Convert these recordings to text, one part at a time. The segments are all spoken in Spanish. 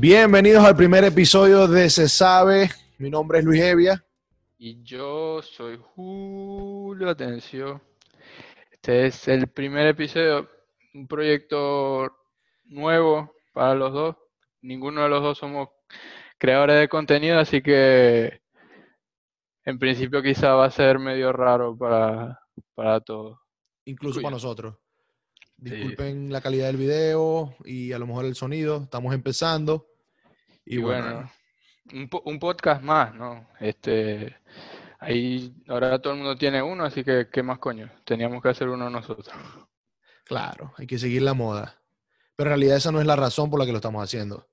Bienvenidos al primer episodio de Se Sabe. Mi nombre es Luis Evia. Y yo soy Julio Atencio. Este es el primer episodio, un proyecto nuevo para los dos. Ninguno de los dos somos creadores de contenido, así que en principio quizá va a ser medio raro para, para todos. Incluso para nosotros. Disculpen la calidad del video y a lo mejor el sonido. Estamos empezando. Y, bueno, un, podcast más, ¿no? Este, ahí ahora todo el mundo tiene uno, así que qué más coño. Teníamos que hacer uno nosotros. Claro, hay que seguir la moda. Pero en realidad esa no es la razón por la que lo estamos haciendo.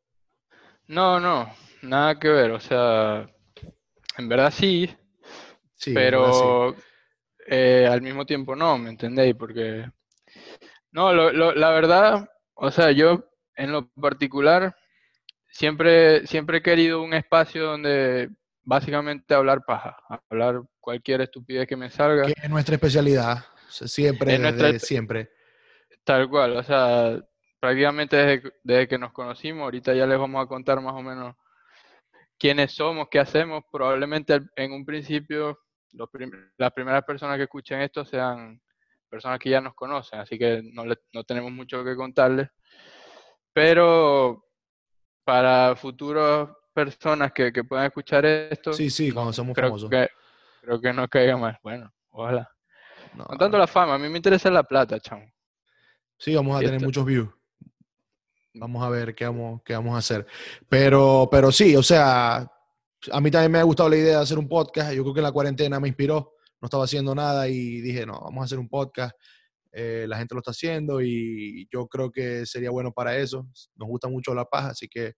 No, no, nada que ver. O sea, en verdad sí, sí pero eh, al mismo tiempo no, ¿me entendéis? Porque no, la verdad, o sea, yo en lo particular siempre, siempre he querido un espacio donde básicamente hablar paja, hablar cualquier estupidez que me salga. Que es nuestra especialidad, siempre, siempre. Tal cual, o sea, prácticamente desde, que nos conocimos, ahorita ya les vamos a contar más o menos quiénes somos, qué hacemos. Probablemente en un principio las primeras personas que escuchen esto sean personas que ya nos conocen, así que no, no tenemos mucho que contarles. Pero para futuras personas que, puedan escuchar esto. Sí, sí, cuando somos creo famosos. Que, creo que no caiga más. Bueno, ojalá. No, tanto la fama, a mí me interesa la plata, chamo. Sí, vamos a tener muchos views. Vamos a ver qué vamos, qué vamos a hacer. Pero, pero sí, o sea, a mí también me ha gustado la idea de hacer un podcast. Yo creo que la cuarentena me inspiró no estaba haciendo nada y dije, no, vamos a hacer un podcast. Eh, la gente lo está haciendo y yo creo que sería bueno para eso. Nos gusta mucho la paja, así que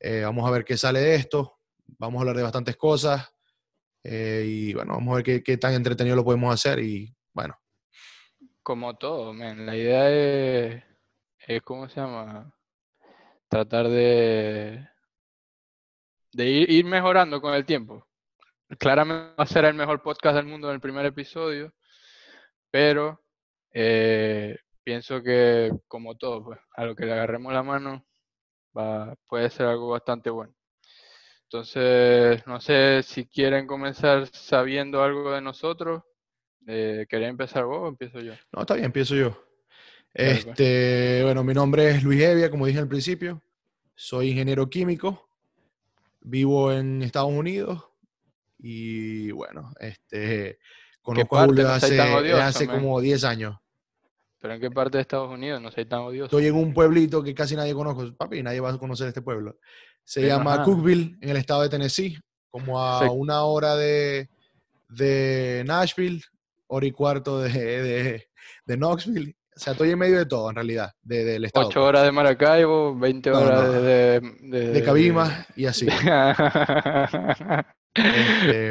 eh, vamos a ver qué sale de esto. Vamos a hablar de bastantes cosas eh, y bueno, vamos a ver qué, tan entretenido lo podemos hacer y bueno. Como todo, la idea es, es, ¿cómo se llama? Tratar de, de ir mejorando con el tiempo claramente va a ser el mejor podcast del mundo en el primer episodio, pero eh, pienso que como todo, pues, a lo que le agarremos la mano va, puede ser algo bastante bueno. Entonces, no sé si quieren comenzar sabiendo algo de nosotros. Eh, ¿Quería empezar vos o empiezo yo? No, está bien, empiezo yo. Pues. Este, bueno, mi nombre es Luis Evia, como dije al principio. Soy ingeniero químico. Vivo en Estados Unidos. Y bueno, este, conozco a Julio hace, como 10 años. ¿Pero en qué parte de Estados Unidos? No soy tan odioso. Estoy en un pueblito que casi nadie conoce. Papi, nadie va a conocer este pueblo. Se llama Cookville, en el estado de Tennessee, como a una hora de, de Nashville, hora y cuarto de, de, de, Knoxville. O sea, estoy en medio de todo, en realidad, de, del estado. 8 horas de Maracaibo, 20 horas De, de, de Cabima y así. Este,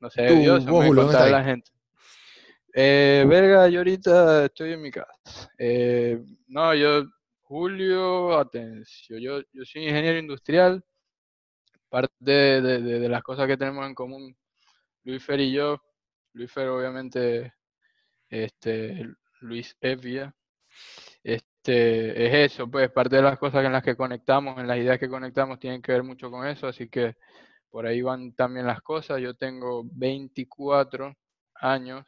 no sé, Dios, me la gente. Eh, verga, yo ahorita estoy en mi casa. Eh, no, yo, Julio, atención, yo, yo soy ingeniero industrial. Parte de, las cosas que tenemos en común, Luis Fer y yo, Luis Fer obviamente, este, Luis Evia, este, es eso, pues parte de las cosas en las que conectamos, en las ideas que conectamos, tienen que ver mucho con eso, así que por ahí van también las cosas. Yo tengo 24 años.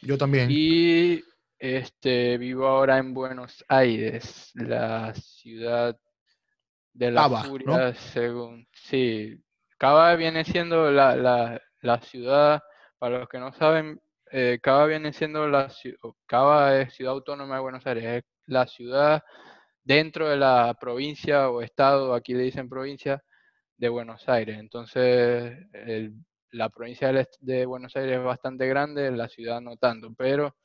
Yo también. Y este, vivo ahora en Buenos Aires, la ciudad de la furia, según. Sí, Cava viene siendo la, la, la, ciudad, para los que no saben, eh, Cava viene siendo la Cava es ciudad autónoma de Buenos Aires, es la ciudad dentro de la provincia o estado, aquí le dicen provincia, de Buenos Aires. Entonces, la provincia de Buenos Aires es bastante grande, la ciudad no tanto, pero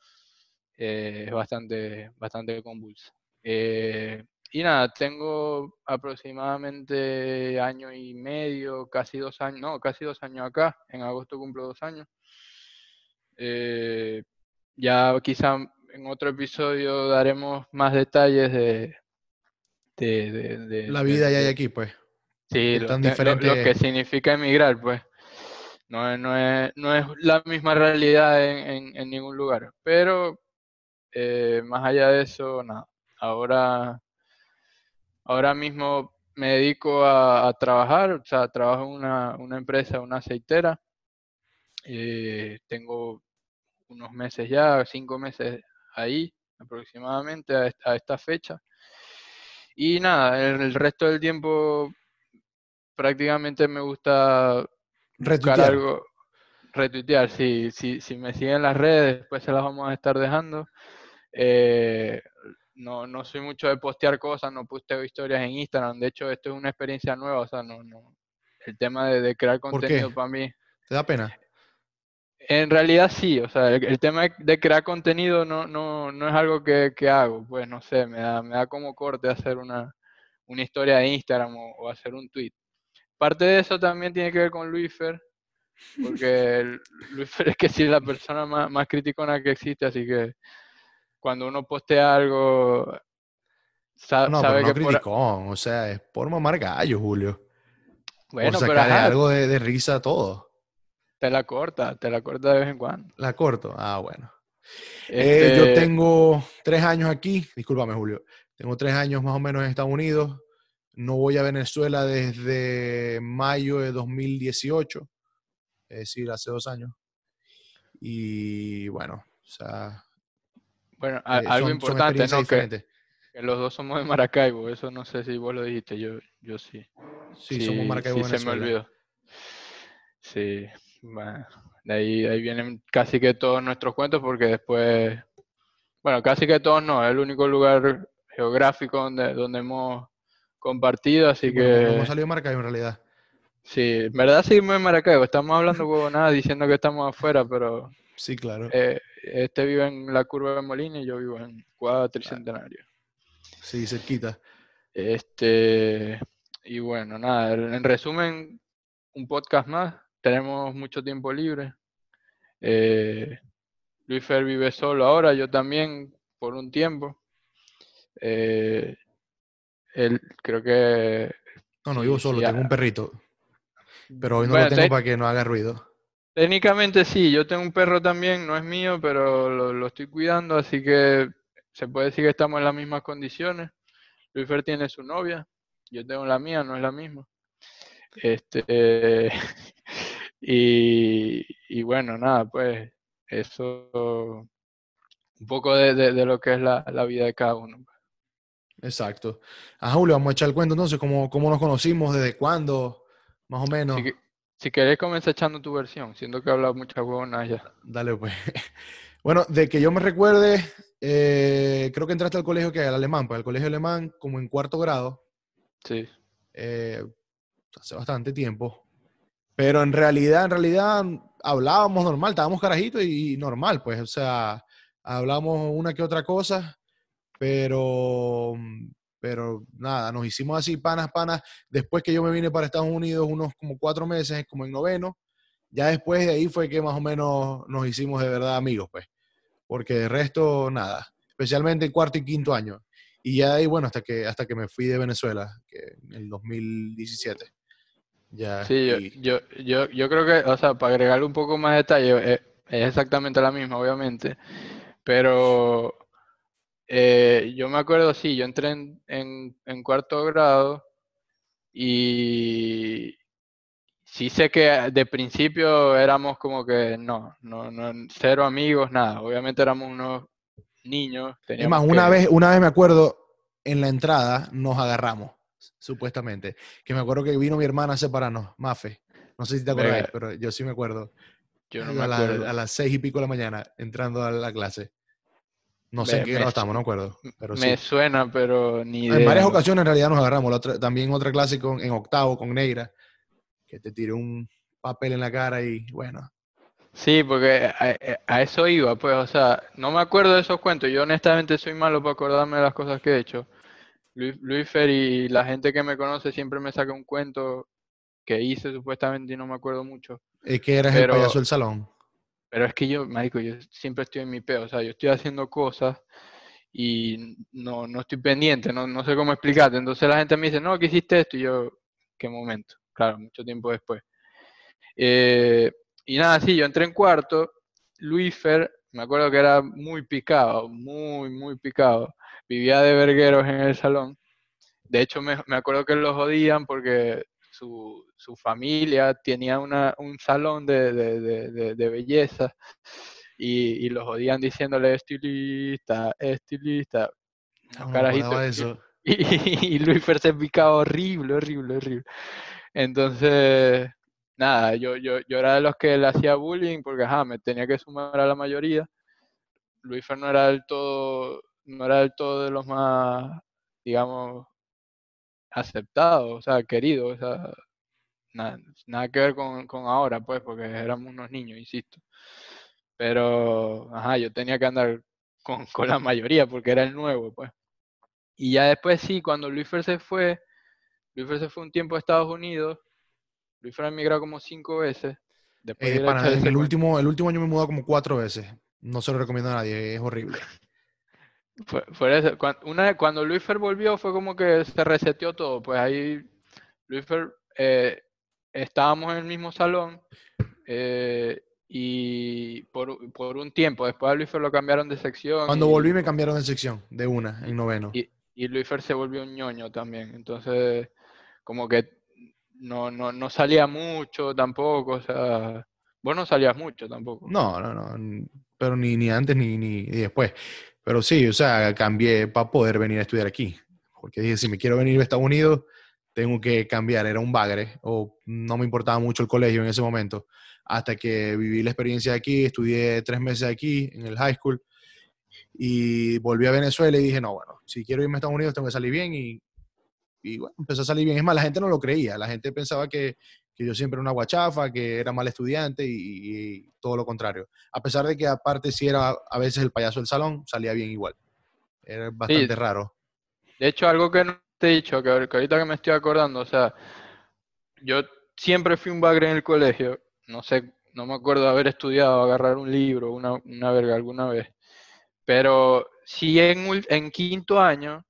eh, es bastante, bastante convulsa. Eh, y nada, tengo aproximadamente año y medio, casi dos años, no, casi dos años acá. En agosto cumplo dos años. Eh, ya quizá en otro episodio daremos más detalles de, de, la vida ya hay aquí, pues. Sí, lo, que significa emigrar, pues. No no es, no es la misma realidad en, en, ningún lugar. Pero eh, más allá de eso, nada. Ahora, ahora mismo me dedico a, trabajar, o sea, trabajo en una, una empresa, una aceitera. Eh, tengo unos meses ya, cinco meses ahí aproximadamente a esta, fecha. Y nada, el, resto del tiempo prácticamente me gusta buscar algo, retuitear, sí, si, si me siguen las redes, después se las vamos a estar dejando. Eh, no, no soy mucho de postear cosas, no posteo historias en Instagram, de hecho esto es una experiencia nueva, o sea, no, no, el tema de, crear contenido para mí. ¿Te da pena? En realidad sí, o sea, el, tema de crear contenido no, no, no es algo que, que, hago, pues no sé, me da, me da como corte hacer una, una historia de Instagram o, hacer un tweet. Parte de eso también tiene que ver con Luisfer, porque Luisfer es que sí es la persona más, más criticona que existe, así que cuando uno postea algo, sabe, no, pero no que criticón, o sea, es por mamar gallo, Julio. Bueno, pero algo de, de risa a todo. Te la corta, te la corta de vez en cuando. La corto, ah, bueno. Eh, yo este tengo tres años aquí, discúlpame Julio, tengo tres años más o menos en Estados Unidos. No voy a Venezuela desde mayo de 2018, es decir, hace dos años. Y bueno, o sea... Bueno, eh, algo importante, ¿no? Que, los dos somos de Maracaibo, eso no sé si vos lo dijiste, yo, yo sí. Sí, somos Maracaibo, sí, se me olvidó. Sí, de ahí, ahí vienen casi que todos nuestros cuentos porque después, bueno, casi que todos no, es el único lugar geográfico donde, donde hemos compartido, así que... Hemos salido de Maracaibo en realidad. Sí, en verdad seguimos en Maracaibo, estamos hablando nada diciendo que estamos afuera, pero... Sí, claro. Eh, este vive en la curva de Molina y yo vivo en Cuadra Tricentenario. Sí, cerquita. Este, y bueno, nada, en resumen, un podcast más tenemos mucho tiempo libre. Eh, Luis Fer vive solo ahora, yo también por un tiempo. Eh, él creo que... No, no, vivo solo, tengo un perrito. Pero hoy no lo tengo para que no haga ruido. Técnicamente sí, yo tengo un perro también, no es mío, pero lo, lo, estoy cuidando, así que se puede decir que estamos en las mismas condiciones. Luis Fer tiene su novia, yo tengo la mía, no es la misma. Este, y, bueno, nada, pues eso, un poco de, lo que es la, vida de cada uno. Exacto. A Julio, vamos a echar el cuento entonces, ¿cómo, cómo nos conocimos, desde cuándo, más o menos? Si, si querés, comienza echando tu versión, siento que he hablado muchas huevonas ya. Dale, pues. Bueno, de que yo me recuerde, eh, creo que entraste al colegio que al alemán, pues al colegio alemán como en cuarto grado. Sí. Eh, hace bastante tiempo. Pero en realidad, en realidad hablábamos normal, estábamos carajitos y normal, pues, o sea, hablábamos una que otra cosa, pero, pero nada, nos hicimos así panas, panas. Después que yo me vine para Estados Unidos, unos como cuatro meses, como en noveno, ya después de ahí fue que más o menos nos hicimos de verdad amigos, pues, porque de resto, nada, especialmente en cuarto y quinto año. Y ya ahí, bueno, hasta que, hasta que me fui de Venezuela, que en el 2017. Ya, sí, yo, yo, yo, creo que, o sea, para agregarle un poco más de detalle, eh, es, exactamente la misma, obviamente. Pero eh, yo me acuerdo, sí, yo entré en, en, cuarto grado y sí sé que de principio éramos como que no, no, no cero amigos, nada. Obviamente éramos unos niños. Es más, una, vez, una vez me acuerdo, en la entrada nos agarramos, supuestamente. Que me acuerdo que vino mi hermana a separarnos, Mafe. No sé si te acuerdas, pero yo sí me acuerdo. Yo no me a, a las seis y pico de la mañana, entrando a la clase. No sé en qué grado estamos, no acuerdo. Pero me suena, pero ni idea. En varias ocasiones en realidad nos agarramos. también otra clase con, en octavo con Negra, que te tiró un papel en la cara y bueno, Sí, porque a, eso iba, pues, o sea, no me acuerdo de esos cuentos. Yo honestamente soy malo para acordarme de las cosas que he hecho. Luis, Luis Fer y la gente que me conoce siempre me saca un cuento que hice supuestamente y no me acuerdo mucho. Es que eres el payaso del salón. Pero es que yo, marico, yo siempre estoy en mi peo, o sea, yo estoy haciendo cosas y no, no estoy pendiente, no, no sé cómo explicarte. Entonces la gente me dice, no, ¿qué hiciste esto? Y yo, ¿qué momento? Claro, mucho tiempo después. Eh, y nada, sí, yo entré en cuarto, Luifer, me acuerdo que era muy picado, muy, muy picado. Vivía de vergueros en el salón. de hecho, me, me acuerdo que los odian porque su, su familia tenía una, un salón de, de, de, belleza y, y, los odian diciéndole estilista, estilista. No, eso. Y, y, Luis se picaba horrible, horrible, horrible. Entonces, nada, yo, yo, yo era de los que le hacía bullying porque ajá, me tenía que sumar a la mayoría. Luis no era del todo, no era del todo de los más, digamos, aceptados, o sea, queridos, o sea, nada, nada que ver con, con, ahora, pues, porque éramos unos niños, insisto. Pero, ajá, yo tenía que andar con, con la mayoría porque era el nuevo, pues. Y ya después sí, cuando Luis Fer se fue, Luis Fer se fue un tiempo a Estados Unidos, Luis Fer ha emigrado como cinco veces. Después eh, el, último, el último año me he mudado como cuatro veces. No se lo recomiendo a nadie, es horrible. Fue, cuando, una, cuando Luis Fer volvió fue como que se reseteó todo. Pues ahí Luis Fer, eh, estábamos en el mismo salón eh, y por, por, un tiempo, después a Luis Fer lo cambiaron de sección. Cuando volví me cambiaron de sección, de una, en noveno y Luis Fer se volvió un ñoño también. Entonces, como que no, no, no salía mucho tampoco, o sea, vos no salías mucho tampoco. No, no, no, pero ni, ni antes ni, ni, después. Pero sí, o sea, cambié para poder venir a estudiar aquí. Porque dije, si me quiero venir a Estados Unidos, tengo que cambiar. Era un bagre, o no me importaba mucho el colegio en ese momento. Hasta que viví la experiencia aquí, estudié tres meses aquí en el high school y volví a Venezuela y dije, no, bueno, si quiero irme a Estados Unidos tengo que salir bien y, y bueno, empezó a salir bien. Es más, la gente no lo creía, la gente pensaba que, que yo siempre era una guachafa, que era mal estudiante y, todo lo contrario. A pesar de que aparte si era a veces el payaso del salón, salía bien igual. Era bastante raro. De hecho, algo que no te he dicho, que, ahorita que me estoy acordando, o sea, yo siempre fui un bagre en el colegio, no sé, no me acuerdo de haber estudiado, agarrar un libro, una, una verga alguna vez. Pero en, en quinto año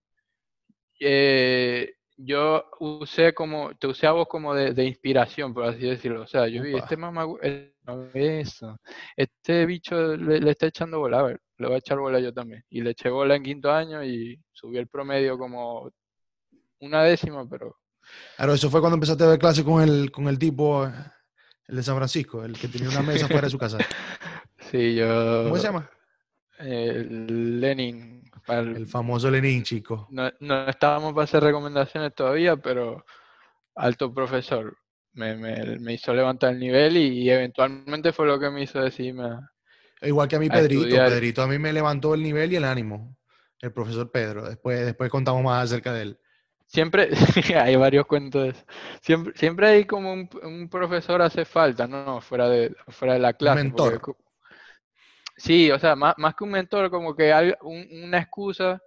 eh, yo usé como, te usé a vos como de, inspiración, por así decirlo. O sea, yo vi, este mamá, eh, eso, este bicho le, está echando bola, a ver, le voy a echar bola yo también. Y le eché bola en quinto año y subí el promedio como una décima, pero... Claro, eso fue cuando empezaste a ver clase con el, con el tipo, el de San Francisco, el que tenía una mesa fuera de su casa. Sí, yo... ¿Cómo se llama? Lenin. El, famoso Lenin, chico. No, no, estábamos para hacer recomendaciones todavía, pero alto profesor. Me, me, hizo levantar el nivel y, eventualmente fue lo que me hizo decirme. Igual que a mí, Pedrito. Pedrito a mí me levantó el nivel y el ánimo. El profesor Pedro. Después, después contamos más acerca de él. Siempre, hay varios cuentos Siempre, siempre hay como un, un profesor hace falta, ¿no? Fuera de, fuera de la clase. mentor. Sí, o sea, más, más que un mentor, como que hay una excusa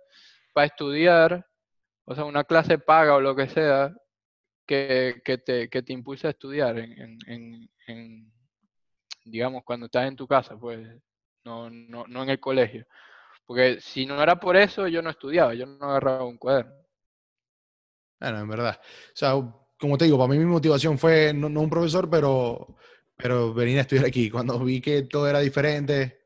para estudiar, o sea, una clase paga o lo que sea, que, que, te, que te impulsa a estudiar en, en, en, digamos, cuando estás en tu casa, pues, no, no, no en el colegio. Porque si no era por eso, yo no estudiaba, yo no agarraba un cuaderno. Bueno, en verdad. O sea, como te digo, para mí mi motivación fue no, no un profesor, pero, pero venir a estudiar aquí. Cuando vi que todo era diferente,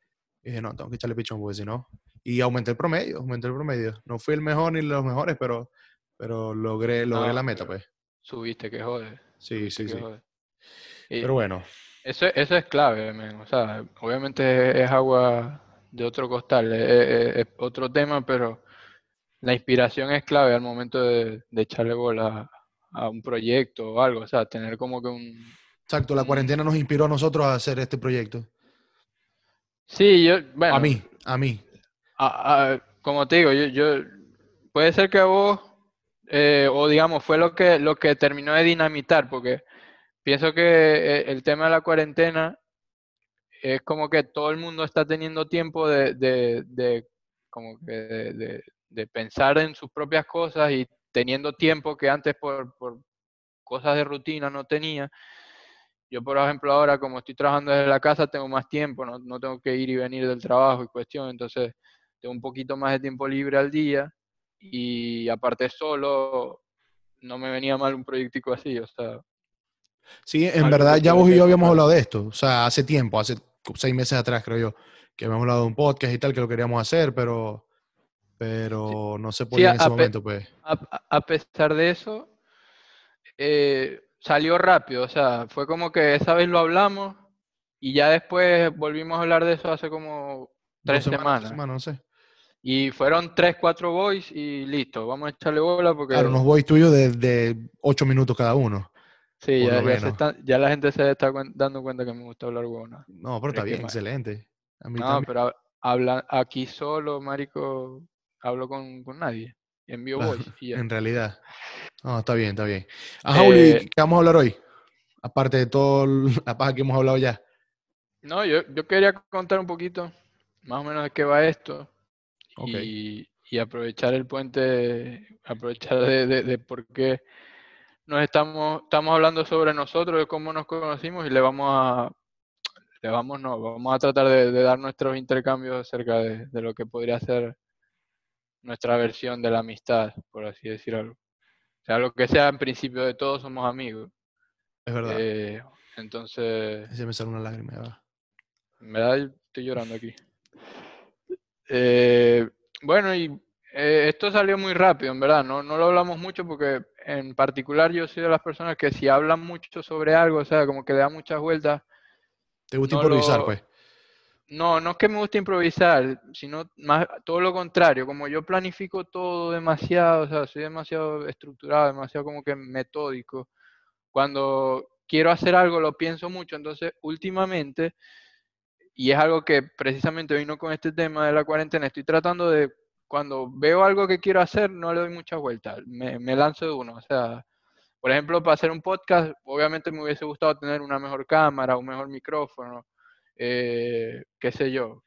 y dije, no, tengo que echarle pichón porque si no. Y aumenté el promedio, aumenté el promedio. No fui el mejor ni los mejores, pero, pero logré, logré la meta, pues. Subiste, que jode. Sí, sí, sí. Pero bueno. Eso, eso es clave, O sea, obviamente es agua de otro costal, es, otro tema, pero la inspiración es clave al momento de, echarle bola a un proyecto o algo. O sea, tener como que un... Exacto, la cuarentena nos inspiró a nosotros a hacer este proyecto. Sí, yo, bueno. A mí, a mí. como te digo, yo, yo, puede ser que vos, eh, o digamos, fue lo que, lo que terminó de dinamitar, porque pienso que eh, el tema de la cuarentena es como que todo el mundo está teniendo tiempo de, de, de como que de, de, pensar en sus propias cosas y teniendo tiempo que antes por, por cosas de rutina no tenía. Yo, por ejemplo, ahora como estoy trabajando desde la casa, tengo más tiempo, no, no tengo que ir y venir del trabajo y cuestión, entonces tengo un poquito más de tiempo libre al día y aparte solo, no me venía mal un proyectico así, o sea. Sí, en verdad ya vos y yo habíamos hablado de esto, o sea, hace tiempo, hace seis meses atrás creo yo, que habíamos hablado de un podcast y tal, que lo queríamos hacer, pero, pero no se podía en ese momento, pues. A, pesar de eso, eh, salió rápido, o sea, fue como que esa vez lo hablamos y ya después volvimos a hablar de eso hace como tres semanas. no sé. Y fueron tres, cuatro boys y listo, vamos a echarle bola porque... Claro, unos boys tuyos de, ocho minutos cada uno. Sí, ya, la gente se está dando cuenta que me gusta hablar bueno. No, pero está bien, excelente. no, pero habla, aquí solo, marico, hablo con, nadie. Envío voz. En realidad. No, está bien, está bien. Ajá, eh, ¿qué vamos a hablar hoy? Aparte de todo la paja que hemos hablado ya. No, yo, yo quería contar un poquito, más o menos de qué va esto. Y, aprovechar el puente, aprovechar de, por qué nos estamos, estamos hablando sobre nosotros, de cómo nos conocimos y le vamos a, le vamos, no, vamos a tratar de, dar nuestros intercambios acerca de, lo que podría ser nuestra versión de la amistad, por así decirlo. O sea, lo que sea, en principio de todos somos amigos. Es verdad. Eh, entonces... Se me sale una lágrima, va. Me da, estoy llorando aquí. Eh, bueno, y eh, esto salió muy rápido, en verdad. No, no lo hablamos mucho porque en particular yo soy de las personas que si hablan mucho sobre algo, o sea, como que le da muchas vueltas. ¿Te gusta improvisar, pues? No, no es que me guste improvisar, sino más todo lo contrario. Como yo planifico todo demasiado, o sea, soy demasiado estructurado, demasiado como que metódico. Cuando quiero hacer algo lo pienso mucho, entonces últimamente y es algo que precisamente vino con este tema de la cuarentena, estoy tratando de, cuando veo algo que quiero hacer, no le doy mucha vuelta, me, lanzo de uno. O sea, por ejemplo, para hacer un podcast, obviamente me hubiese gustado tener una mejor cámara, un mejor micrófono, eh, qué sé yo.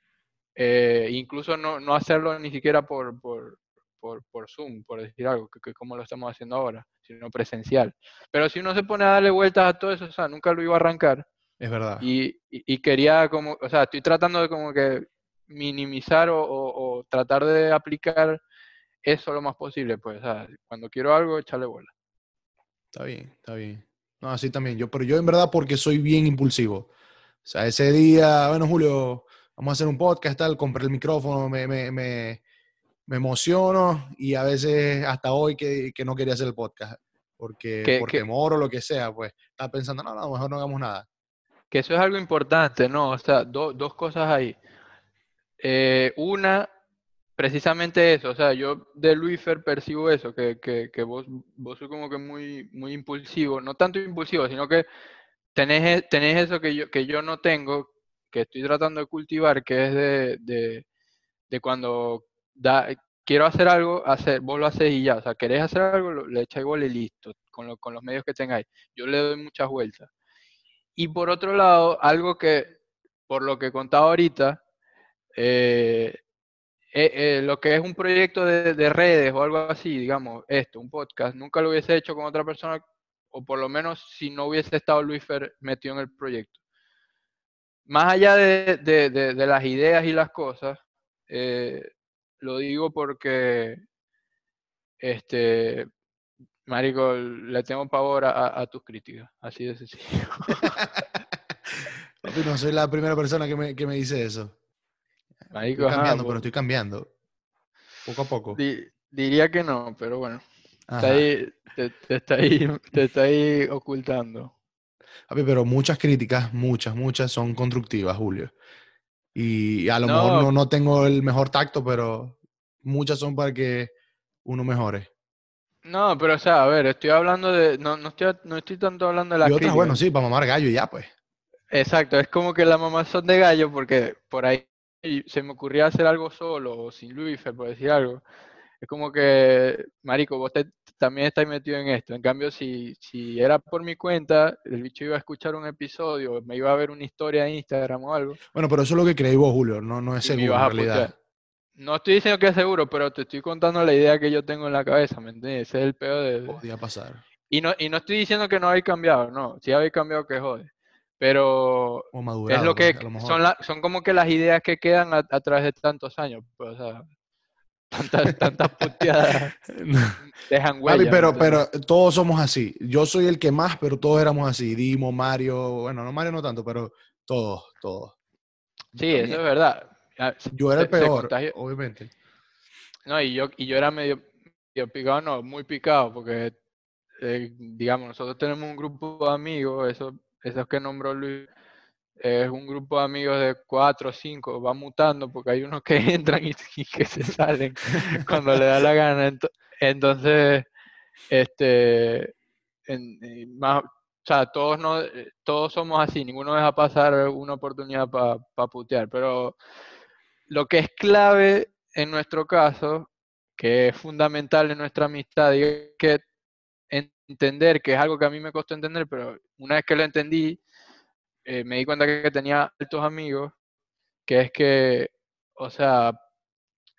Eh, incluso no, no, hacerlo ni siquiera por, por, por, por Zoom, por decir algo, que, que, como lo estamos haciendo ahora, sino presencial. Pero si uno se pone a darle vueltas a todo eso, o sea, nunca lo iba a arrancar. Es verdad. Y, y, quería como, o sea, estoy tratando de como que minimizar o, o, tratar de aplicar eso lo más posible, pues, o sea, cuando quiero algo, echarle bola. Está bien, está bien. No, así también. Yo, pero yo en verdad porque soy bien impulsivo. O sea, ese día, bueno, Julio, vamos a hacer un podcast, tal, compré el micrófono, me, me, me, me emociono y a veces hasta hoy que, que no quería hacer el podcast. Porque por temor o lo que sea, pues, estaba pensando, no, no, a lo mejor no hagamos nada que eso es algo importante, ¿no? O sea, dos cosas ahí. Eh, una, precisamente eso, o sea, yo de Luifer percibo eso, que, que, vos, vos sos como que muy, muy impulsivo, no tanto impulsivo, sino que tenés, e, tenés eso que yo, que yo no tengo, que estoy tratando de cultivar, que es de, de, cuando quiero hacer algo, hacer, vos lo haces y ya, o sea, querés hacer algo, le echáis igual y listo, con, los medios que tengáis. Yo le doy muchas vueltas. Y por otro lado, algo que, por lo que contaba ahorita, eh, eh, eh, lo que es un proyecto de, redes o algo así, digamos, esto, un podcast, nunca lo hubiese hecho con otra persona, o por lo menos si no hubiese estado Luis Fer metido en el proyecto. Más allá de, las ideas y las cosas, lo digo porque este, Marico, le tengo pavor a, tus críticas, así de sencillo. no soy la primera persona que me, que me dice eso. Marico, estoy cambiando, pero estoy cambiando. Poco a poco. diría que no, pero bueno. Está ahí, te, está ahí, te está ahí ocultando. pero muchas críticas, muchas, muchas son constructivas, Julio. Y a lo mejor no, no tengo el mejor tacto, pero muchas son para que uno mejore. No, pero o sea, a ver, estoy hablando de. No, no, estoy, no estoy tanto hablando de la. Y otras, bueno, sí, para mamar gallo ya, pues. Exacto, es como que las mamás son de gallo porque por ahí se me ocurría hacer algo solo o sin Luis, por decir algo. Es como que, Marico, vos también estáis metido en esto. En cambio, si, si era por mi cuenta, el bicho iba a escuchar un episodio, me iba a ver una historia en Instagram o algo. Bueno, pero eso es lo que creí vos, Julio, no, no es seguro en realidad. No estoy diciendo que es seguro, pero te estoy contando la idea que yo tengo en la cabeza, ¿me entiendes? Ese es el peor de... Podía pasar. Y no, y no estoy diciendo que no habéis cambiado, no. Si habéis cambiado, que jode. Pero es lo que son, son como que las ideas que quedan a, través de tantos años. Pues, o sea, tantas, tantas puteadas dejan huella. pero, pero todos somos así. Yo soy el que más, pero todos éramos así. Dimo, Mario, bueno, no Mario no tanto, pero todos, todos. Sí, eso es verdad. Yo era el peor, obviamente. No, y yo, y yo era medio, picado, no, muy picado, porque, eh, digamos, nosotros tenemos un grupo de amigos, esos, esos que nombró Luis, es un grupo de amigos de cuatro o cinco, va mutando porque hay unos que entran y, que se salen cuando le da la gana. Entonces, este, más, o sea, todos, no, todos somos así, ninguno deja pasar una oportunidad para putear, pero lo que es clave en nuestro caso, que es fundamental en nuestra amistad, es que entender, que es algo que a mí me costó entender, pero una vez que lo entendí, eh, me di cuenta que tenía altos amigos, que es que, o sea,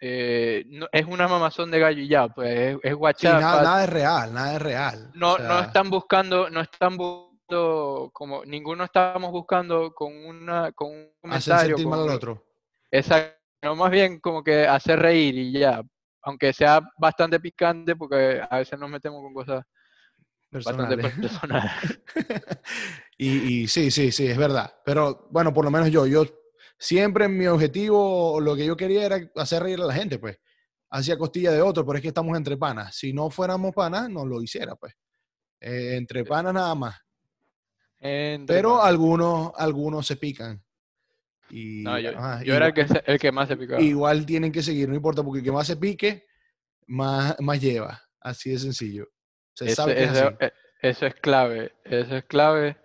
eh, es una mamazón de gallo y ya, pues es, WhatsApp. nada, es real, nada es real. No, no están buscando, no están buscando, como ninguno estábamos buscando con una, con un comentario. Hacer mal al otro. Exacto, más bien como que hacer reír y ya, aunque sea bastante picante, porque a veces nos metemos con cosas bastante personales. Y, sí, sí, sí, es verdad. Pero bueno, por lo menos yo, yo siempre mi objetivo, lo que yo quería era hacer reír a la gente, pues. Hacía costilla de otro, pero es que estamos entre panas. Si no fuéramos panas, no lo hiciera, pues. Eh, entre panas nada más. pero algunos, algunos se pican. Y, no, yo, era el que, el que, más se picaba. Igual tienen que seguir, no importa, porque el que más se pique, más, más lleva. Así de sencillo. Se sabe eso, e, eso es clave. Eso es clave.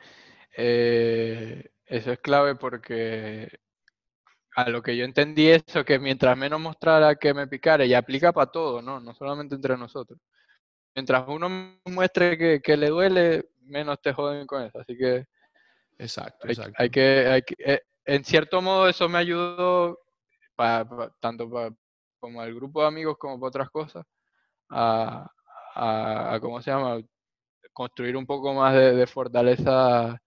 Eh, eso es clave porque a lo que yo entendí eso, que mientras menos mostrara que me picara, y aplica para todo, ¿no? No solamente entre nosotros. Mientras uno muestre que, le duele, menos te joden con eso. Así que... Exacto, hay, exacto. Hay que, hay que eh, en cierto modo eso me ayudó, para, tanto para, como al grupo de amigos como para otras cosas, a, a, ¿cómo se llama? Construir un poco más de fortaleza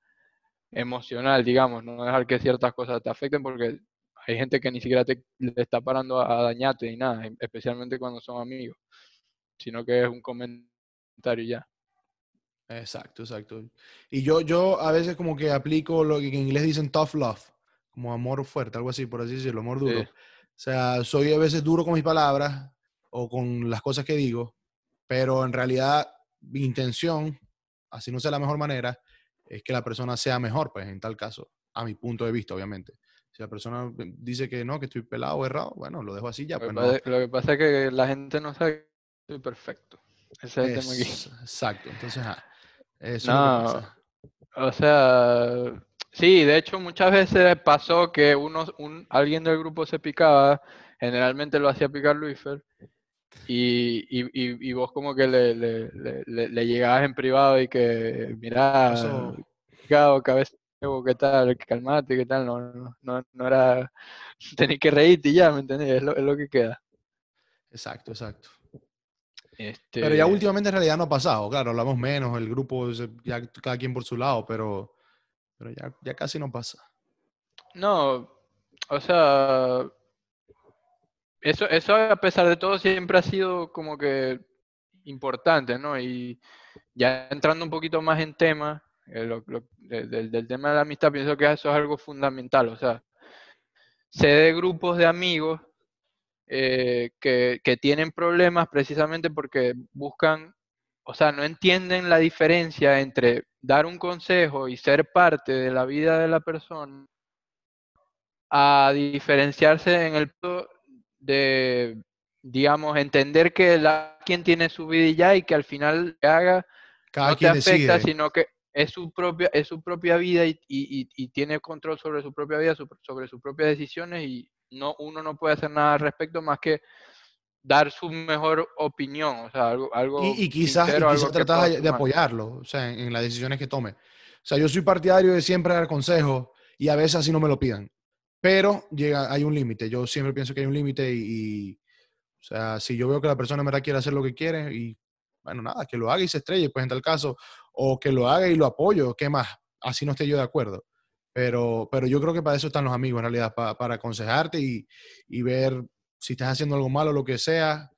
emocional, digamos, no dejar que ciertas cosas te afecten porque hay gente que ni siquiera te le está parando a, dañarte ni nada, especialmente cuando son amigos, sino que es un comentario ya. Exacto, exacto. Y yo, yo a veces como que aplico lo que en inglés dicen tough love, como amor fuerte, algo así, por así decirlo, amor duro. O sea, soy a veces duro con mis palabras o con las cosas que digo, pero en realidad mi intención, así no sea la mejor manera, es que la persona sea mejor, pues en tal caso, a mi punto de vista, obviamente. Si la persona dice que no, que estoy pelado o errado, bueno, lo dejo así ya. Lo, pues, que, lo que pasa es que la gente no sabe que soy perfecto. Ese es, el tema aquí. Exacto, entonces, ah, eso no, O sea, sí, de hecho muchas veces pasó que uno, un, alguien del grupo se picaba, generalmente lo hacía picar Luifer, y, y, y, vos como que le, le, le, le, llegabas en privado y que, mira, cabeza, ¿qué tal? Calmate, ¿qué tal? No, no, no, era, tenés que reírte y ya, ¿me entendés? Es lo, es lo que queda. Exacto, exacto. Pero ya este últimamente en realidad no ha pasado, claro, hablamos menos, el grupo, ya cada quien por su lado, pero, pero ya, ya casi no pasa. No, o sea, eso, eso a pesar de todo siempre ha sido como que importante, ¿no? Y ya entrando un poquito más en tema, eh, del, tema de la amistad, pienso que eso es algo fundamental. O sea, sé de grupos de amigos eh, que, que tienen problemas precisamente porque buscan, o sea, no entienden la diferencia entre dar un consejo y ser parte de la vida de la persona a diferenciarse en el de, digamos, entender que la, quien tiene su vida y ya y que al final le haga Cada no te afecta, sino que es su propia, es su propia vida y, y, y, tiene control sobre su propia vida, sobre sus propias decisiones y no, uno no puede hacer nada al respecto más que dar su mejor opinión, o sea, algo, algo y, quizás, tratar de apoyarlo, o sea, en, en, las decisiones que tome. O sea, yo soy partidario de siempre dar consejos y a veces así no me lo pidan. Pero llega, hay un límite. Yo siempre pienso que hay un límite y, o sea, si yo veo que la persona en verdad quiere hacer lo que quiere y, bueno, nada, que lo haga y se estrelle, pues en tal caso, o que lo haga y lo apoyo, ¿qué más? Así no esté yo de acuerdo. Pero, pero yo creo que para eso están los amigos, en realidad, para, aconsejarte y, y, ver si estás haciendo algo malo o lo que sea,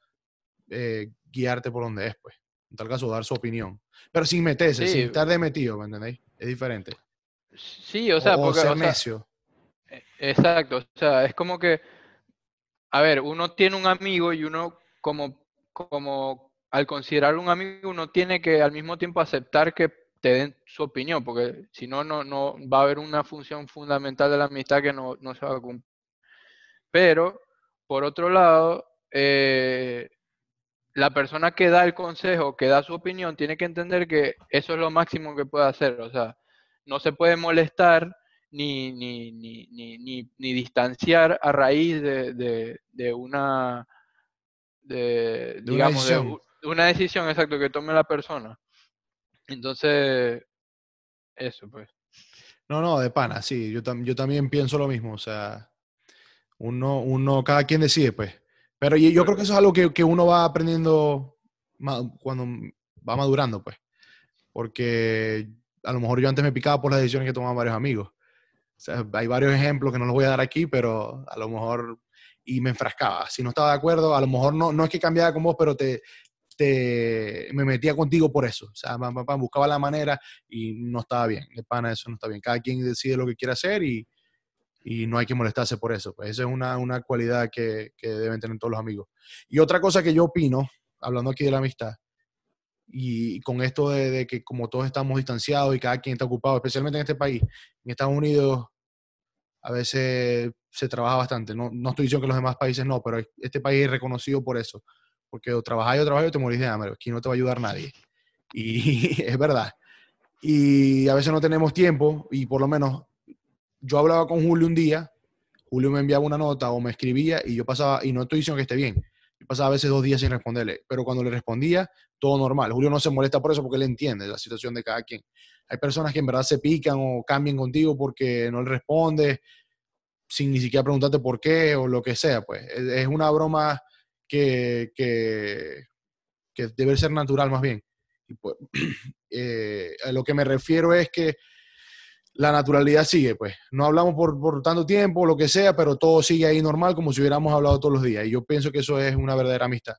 eh, guiarte por donde es, pues. En tal caso, dar su opinión. Pero sin meterse, sin estar de metido, ¿me entendéis? Es diferente. Sí, o sea, o, porque, ser necio. Exacto, o sea, es como que, a ver, uno tiene un amigo y uno como, como al considerar un amigo, uno tiene que al mismo tiempo aceptar que te den su opinión, porque si no, no, va a haber una función fundamental de la amistad que no, no se va a cumplir. Pero, por otro lado, eh, la persona que da el consejo, que da su opinión, tiene que entender que eso es lo máximo que puede hacer. O sea, no se puede molestar ni, ni, ni, ni distanciar a raíz de, de, una, de, digamos, una decisión. de una decisión exacto que tome la persona. Entonces, eso pues. No, no, de pana, sí, yo, yo también pienso lo mismo, o sea, uno, uno, cada quien decide, pues. Pero yo, creo que eso es algo que, que, uno va aprendiendo cuando va madurando, pues. Porque a lo mejor yo antes me picaba por las decisiones que tomaban varios amigos. O sea, hay varios ejemplos que no los voy a dar aquí, pero a lo mejor y me enfrascaba. Si no estaba de acuerdo, a lo mejor no, no es que cambiara con vos, pero te, te, me metía contigo por eso. O sea, buscaba la manera y no estaba bien. De pana, eso no está bien. Cada quien decide lo que quiere hacer y, y no hay que molestarse por eso. Pues esa es una, una cualidad que, que, deben tener todos los amigos. Y otra cosa que yo opino, hablando aquí de la amistad, y con esto de, de, que como todos estamos distanciados y cada quien está ocupado, especialmente en este país, en Estados Unidos a veces se trabaja bastante. No, no estoy diciendo que los demás países no, pero este país es reconocido por eso. Porque o trabajáis o trabajáis o te morís de hambre. Aquí no te va a ayudar nadie. Y es verdad. Y a veces no tenemos tiempo y por lo menos yo hablaba con Julio un día, Julio me enviaba una nota o me escribía y yo pasaba, y no estoy diciendo que esté bien, yo pasaba a veces dos días sin responderle, pero cuando le respondía, todo normal. Julio no se molesta por eso porque él entiende la situación de cada quien. Hay personas que en verdad se pican o cambian contigo porque no le respondes sin ni siquiera preguntarte por qué o lo que sea. Pues es una broma que, que, debe ser natural más bien. Pues, eh, a lo que me refiero es que la naturalidad sigue, pues. No hablamos por, por, tanto tiempo, lo que sea, pero todo sigue ahí normal como si hubiéramos hablado todos los días. Y yo pienso que eso es una verdadera amistad.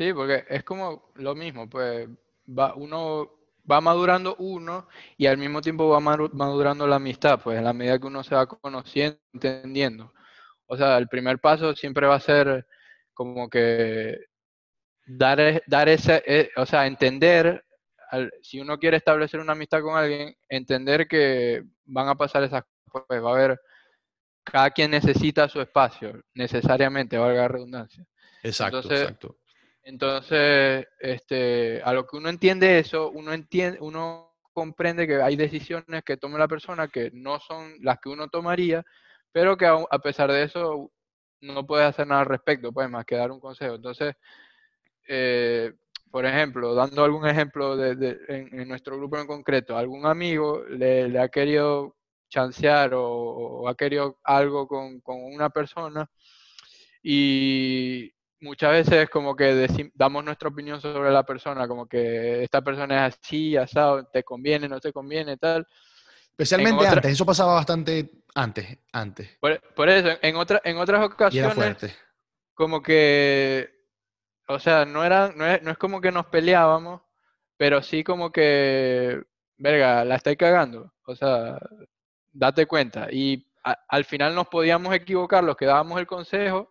Sí, porque es como lo mismo, pues va, uno va madurando uno y al mismo tiempo va madurando la amistad, pues en la medida que uno se va conociendo, entendiendo. O sea, el primer paso siempre va a ser como que dar, e, dar ese, e, o sea, entender, si uno quiere establecer una amistad con alguien, entender que van a pasar esas cosas, pues va a haber, cada quien necesita su espacio, necesariamente, valga la redundancia. Exacto, exacto. Entonces, este, a lo que uno entiende eso, uno entiende, uno comprende que hay decisiones que toma la persona que no son las que uno tomaría, pero que a, pesar de eso no puede hacer nada al respecto, pues más que dar un consejo. Entonces, eh, por ejemplo, dando algún ejemplo de, en, nuestro grupo en concreto, algún amigo le, ha querido chancear o, ha querido algo con, con una persona y, muchas veces como que damos nuestra opinión sobre la persona, como que esta persona es así, asado, te conviene, no te conviene, tal. Especialmente antes, eso pasaba bastante antes, antes. Por, eso, en, otra, en otras ocasiones, como que, o sea, no, era, no, es, como que nos peleábamos, pero sí como que, verga, la estáis cagando, o sea, date cuenta. Y al final nos podíamos equivocar los que dábamos el consejo,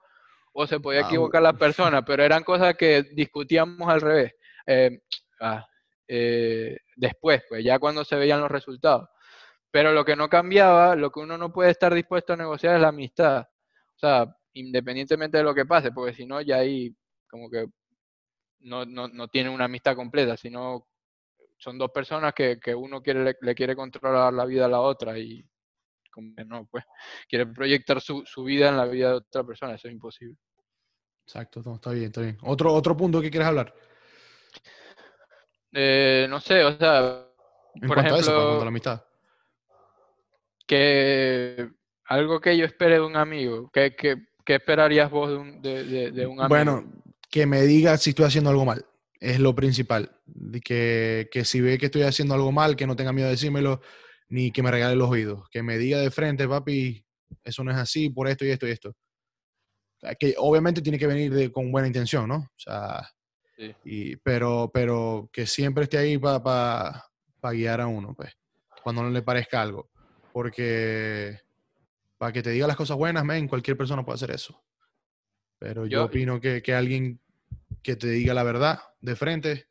o se podía equivocar la persona, pero eran cosas que discutíamos al revés. Eh, ah, eh, después, pues ya cuando se veían los resultados. Pero lo que no cambiaba, lo que uno no puede estar dispuesto a negociar es la amistad. O sea, independientemente de lo que pase, porque si no, ya ahí como que no, no, no tiene una amistad completa, sino son dos personas que, que uno quiere, le, quiere controlar la vida a la otra y como que no, pues quiere proyectar su, su vida en la vida de otra persona, eso es imposible. Exacto, está bien, está bien. ¿Otro, otro punto que quieres hablar? Eh, no sé, o sea, por ejemplo, a eso, la amistad. Que algo que yo espere de un amigo, ¿qué, esperarías vos de un, de, un amigo? Bueno, que me diga si estoy haciendo algo mal, es lo principal. Que, que si ve que estoy haciendo algo mal, que no tenga miedo de decírmelo, ni que me regale los oídos. Que me diga de frente, papi, eso no es así, por esto y esto y esto que obviamente tiene que venir con buena intención, ¿no? O sea, y, pero, pero que siempre esté ahí para guiar a uno, pues, cuando no le parezca algo. Porque para que te diga las cosas buenas, men, cualquier persona puede hacer eso. Pero yo, opino que, que, alguien que te diga la verdad de frente,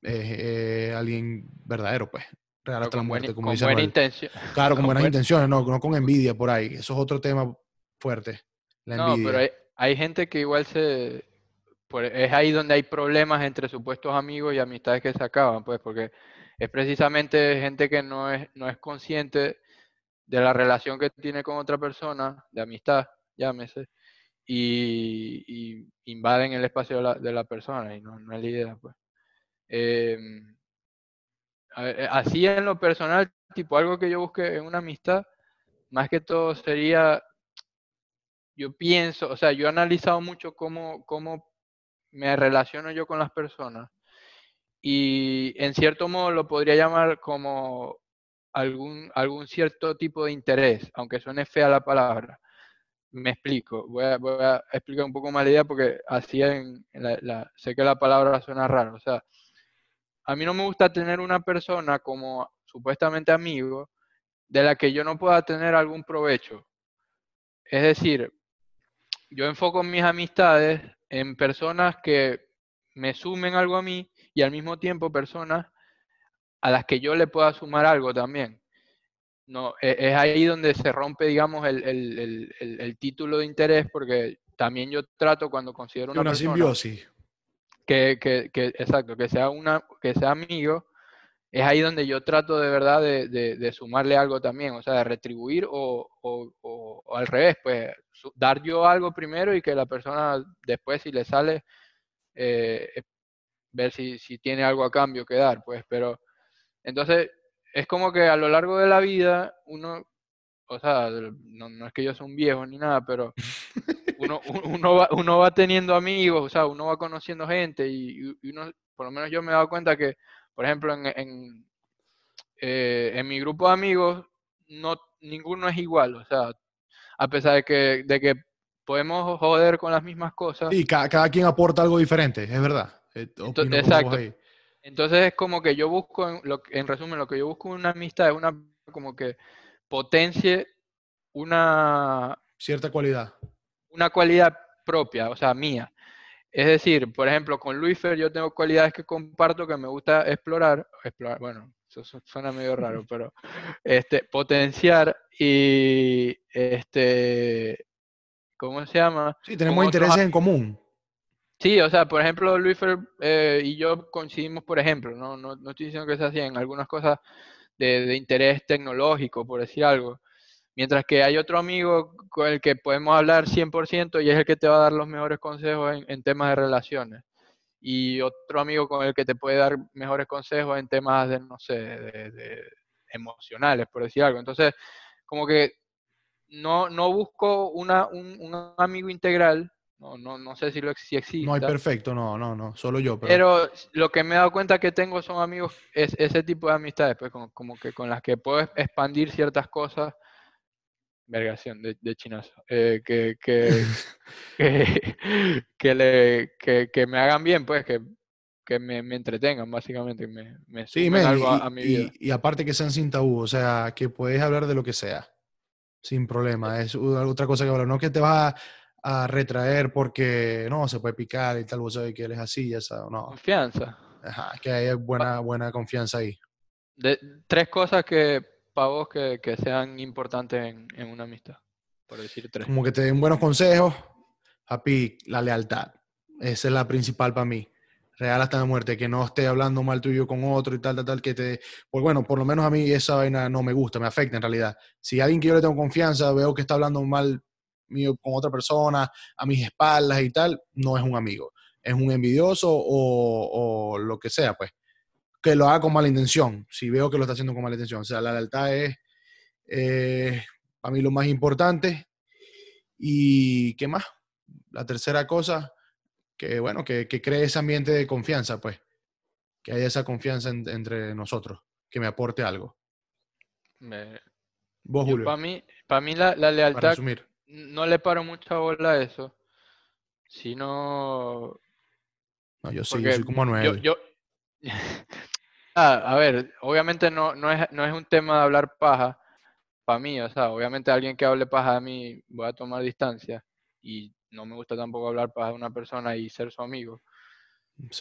es alguien verdadero, pues. Real hasta la muerte, como dice buena intención. Claro, con, buenas intenciones, no, no con envidia por ahí. Eso es otro tema fuerte. La no, pero hay, gente que igual se. es ahí donde hay problemas entre supuestos amigos y amistades que se acaban, pues, porque es precisamente gente que no es, no es consciente de la relación que tiene con otra persona, de amistad, llámese, y, invaden el espacio de la, persona, y no, no, es la idea, pues. Em, eh, así en lo personal, tipo algo que yo busque en una amistad, más que todo sería, yo pienso, o sea, yo he analizado mucho cómo, cómo me relaciono yo con las personas y en cierto modo lo podría llamar como algún, algún cierto tipo de interés, aunque suene fea la palabra. Me explico, voy a, explicar un poco más la idea porque así en, sé que la palabra suena raro. O sea, a mí no me gusta tener una persona como supuestamente amigo de la que yo no pueda tener algún provecho. Es decir, yo enfoco mis amistades en personas que me sumen algo a mí y al mismo tiempo personas a las que yo le pueda sumar algo también. No, e, es ahí donde se rompe, digamos, el, título de interés, porque también yo trato cuando considero una, una simbiosis. Que, que, que, exacto, que sea, una, que sea amigo, es ahí donde yo trato de verdad de, sumarle algo también, o sea, de retribuir o, o, al revés, pues dar yo algo primero y que la persona después, si le sale, eh, ver si, si tiene algo a cambio que dar, pues, pero entonces, es como que a lo largo de la vida, uno, o sea, no, es que yo sea un viejo ni nada, pero uno, uno, va, uno va teniendo amigos, o sea, uno va conociendo gente y, uno, por lo menos yo me he dado cuenta que, por ejemplo, en, en, eh, en mi grupo de amigos, no, ninguno es igual, o sea, a pesar de que, de que podemos joder con las mismas cosas. Sí, cada, cada quien aporta algo diferente, es verdad. Eh, exacto. Entonces es como que yo busco, en, lo, en resumen, lo que yo busco en una amistad es una como que potencie una... Cierta cualidad. Una cualidad propia, o sea, mía. Es decir, por ejemplo, con Luisfer yo tengo cualidades que comparto que me gusta explorar, explorar, bueno, eso suena medio raro, pero este, potenciar y este, ¿cómo se llama? Sí, tenemos intereses en común. Sí, o sea, por ejemplo, Luis eh, y yo coincidimos, por ejemplo, no, no, no estoy diciendo que sea así, en algunas cosas de, interés tecnológico, por decir algo. Mientras que hay otro amigo con el que podemos hablar 100% y es el que te va a dar los mejores consejos en, temas de relaciones. Y otro amigo con el que te puede dar mejores consejos en temas de, no sé, de, emocionales, por decir algo. Entonces, como que no, no busco una, un, un amigo integral, no, no, no sé si, lo, si existe. No hay perfecto, no, no, no, solo yo. Pero... lo que me he dado cuenta que tengo son amigos, es ese tipo de amistades, pues como, que con las que puedo expandir ciertas cosas. Vergación de, de chinazo. Eh, que, que, que, le, que, me hagan bien, pues, que, que me, entretengan, básicamente, me, me sí, algo a, mi vida. Y, y, aparte que sean sin tabú, o sea, que puedes hablar de lo que sea, sin problema. Es otra cosa que hablar, no que te vas a a retraer porque no, se puede picar y tal, vos sabés que él es así, ya sabes, no. Confianza. Ajá, que hay buena, buena confianza ahí. De, tres cosas que para vos que, que sean importantes en, una amistad, por decir tres. Como que te den buenos consejos, papi, la lealtad. Es la principal para mí. Real hasta la muerte, que no esté hablando mal tuyo con otro y tal, tal, tal, que te... Pues bueno, por lo menos a mí esa vaina no me gusta, me afecta en realidad. Si alguien que yo le tengo confianza veo que está hablando mal mío con otra persona a mis espaldas y tal, no es un amigo. Es un envidioso o, lo que sea, pues. Que lo haga con mala intención, si veo que lo está haciendo con mala intención. O sea, la lealtad es eh, para mí lo más importante. ¿Y qué más? La tercera cosa, que bueno, que, cree ese ambiente de confianza, pues. Que haya esa confianza entre nosotros, que me aporte algo. Vos, Julio. Para mí, para mí la, lealtad no le paro mucha bola a eso, sino... No, yo sí, yo soy como nueve. Yo, ah, a ver, obviamente no, no, es, no es un tema de hablar paja para mí, o sea, obviamente alguien que hable paja a mí voy a tomar distancia, y no me gusta tampoco hablar paja de una persona y ser su amigo.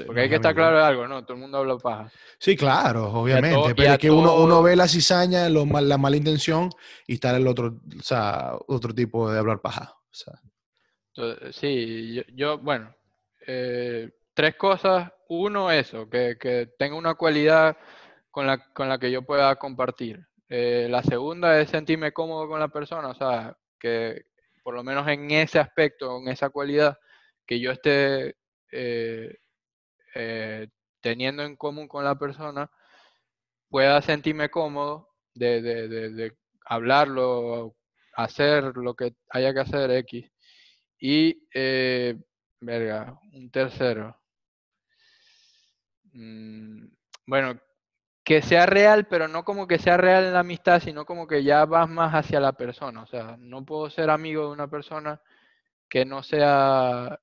Porque hay que estar claro de algo, ¿no? Todo el mundo habla paja. Sí, claro, obviamente. pero es que uno, uno ve la cizaña, la mala intención y está el otro, o sea, otro tipo de hablar paja. sí, yo, bueno, eh, tres cosas. Uno, eso, que, que tenga una cualidad con la, con la que yo pueda compartir. Eh, la segunda es sentirme cómodo con la persona, o sea, que por lo menos en ese aspecto, en esa cualidad, que yo esté eh, eh, teniendo en común con la persona, pueda sentirme cómodo de, de, hablarlo, hacer lo que haya que hacer X. Y, verga, un tercero. Mm, bueno, que sea real, pero no como que sea real en la amistad, sino como que ya vas más hacia la persona. O sea, no puedo ser amigo de una persona que no sea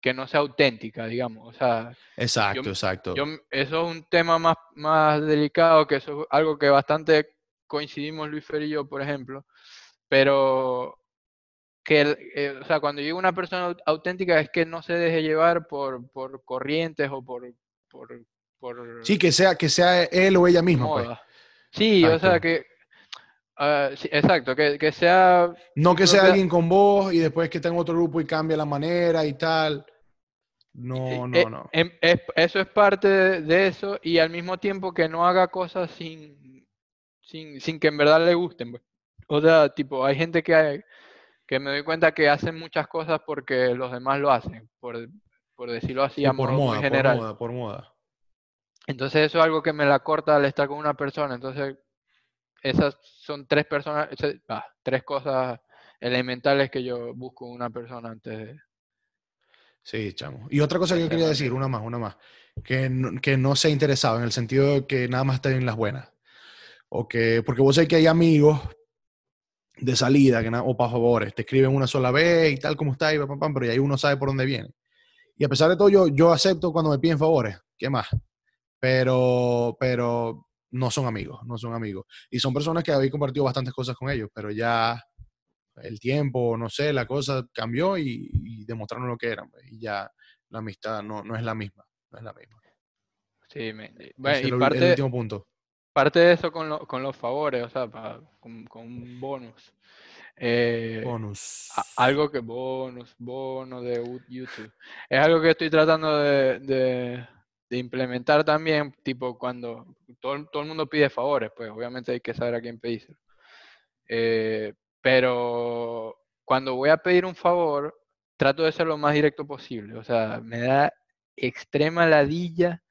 que no sea auténtica, digamos. O sea, exacto, exacto. eso es un tema más, más delicado, que eso es algo que bastante coincidimos Luis Fer y yo, por ejemplo. Pero que, eh, o sea, cuando digo una persona auténtica es que no se deje llevar por, por corrientes o por, por Sí, que sea, que sea él o ella misma. Pues. Sí, o sea que... Ah, exacto, que, sea... No que sea alguien con vos y después que tenga otro grupo y cambie la manera y tal. No, no, eh, no. Em, eso es parte de, eso y al mismo tiempo que no haga cosas sin, sin, que en verdad le gusten. Pues. O sea, tipo, hay gente que, que me doy cuenta que hacen muchas cosas porque los demás lo hacen, por, por decirlo así, a por moda, general. Por moda, por moda. Entonces eso es algo que me la corta al estar con una persona. Entonces esas son tres personas, tres cosas elementales que yo busco en una persona antes de... Sí, chamo. Y otra cosa que yo quería decir, una más, una más, que no, que no sea interesado en el sentido de que nada más esté en las buenas. O que, porque vos sabés que hay amigos de salida, que o para favores, te escriben una sola vez y tal como está, y pero ya ahí uno sabe por dónde viene. Y a pesar de todo, yo, yo acepto cuando me piden favores. ¿Qué más? pero, pero no son amigos, no son amigos. Y son personas que habéis compartido bastantes cosas con ellos, pero ya el tiempo, no sé, la cosa cambió y, demostraron lo que eran. Pues, y ya la amistad no, no es la misma, no es la misma. Sí, bueno, y parte, el último punto. Parte de eso con, con los favores, o sea, con, con un bonus. Eh, bonus. algo que bonus, bono de YouTube. Es algo que estoy tratando de de implementar también, tipo cuando todo, todo, el mundo pide favores, pues obviamente hay que saber a quién pedir. Eh, pero cuando voy a pedir un favor, trato de ser lo más directo posible. O sea, me da extrema ladilla